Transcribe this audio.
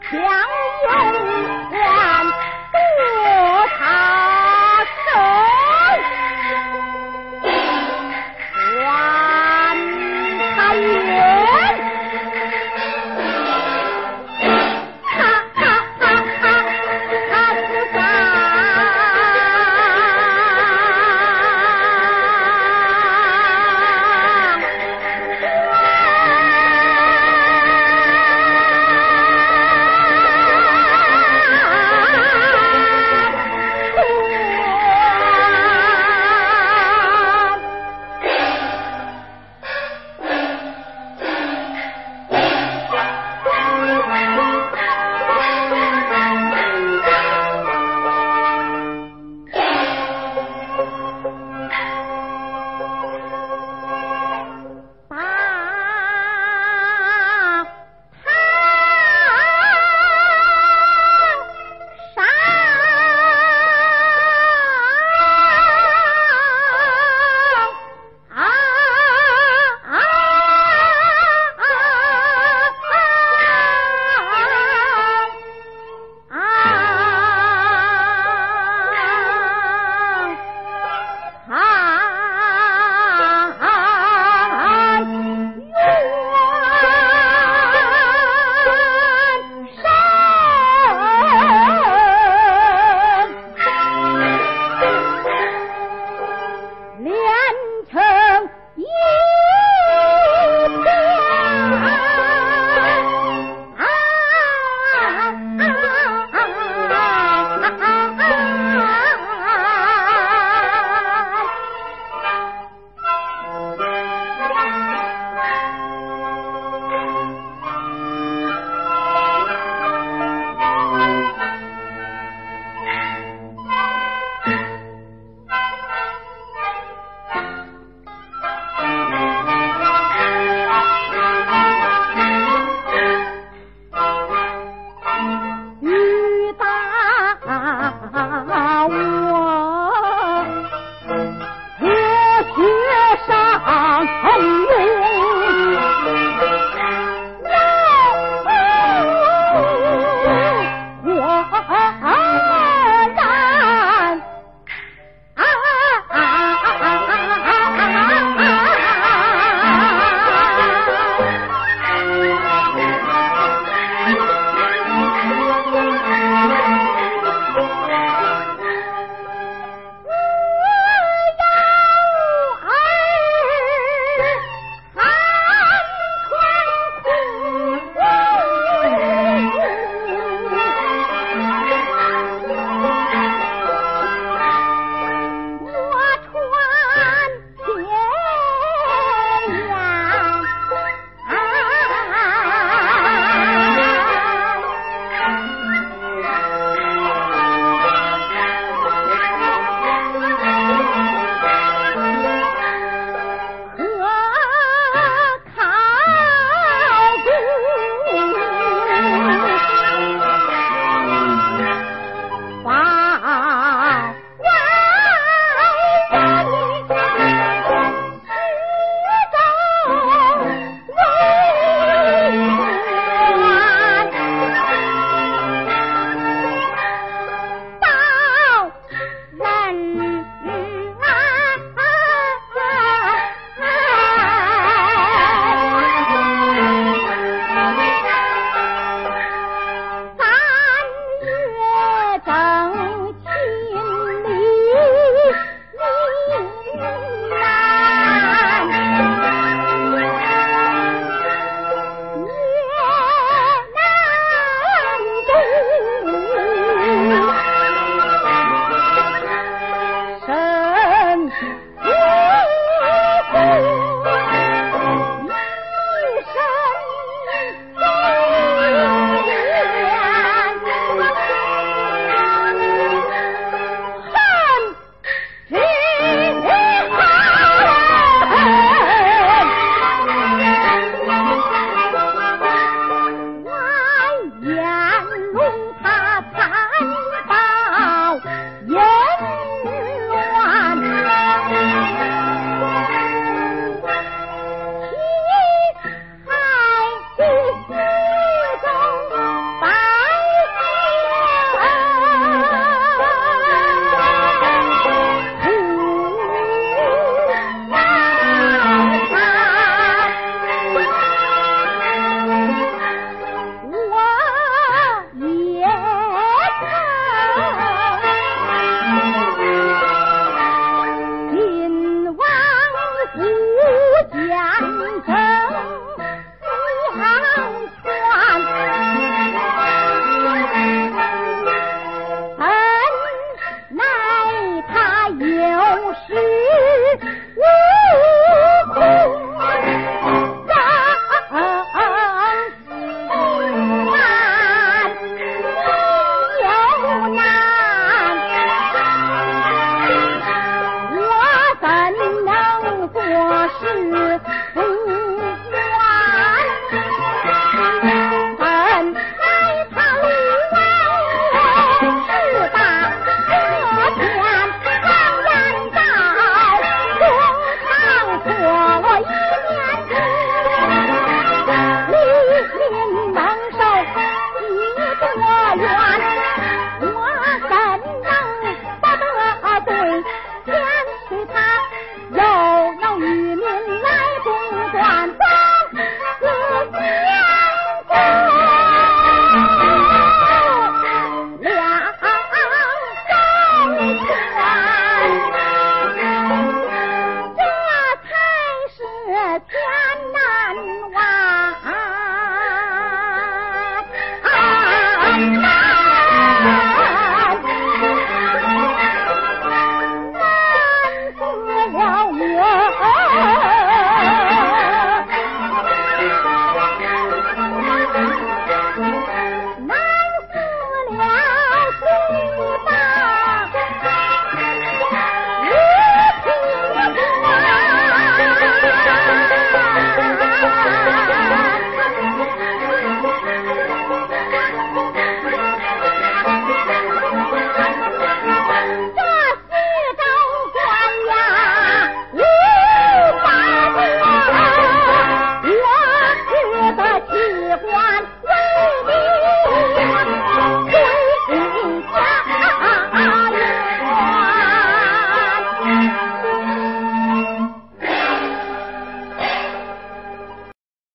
强人 Woo!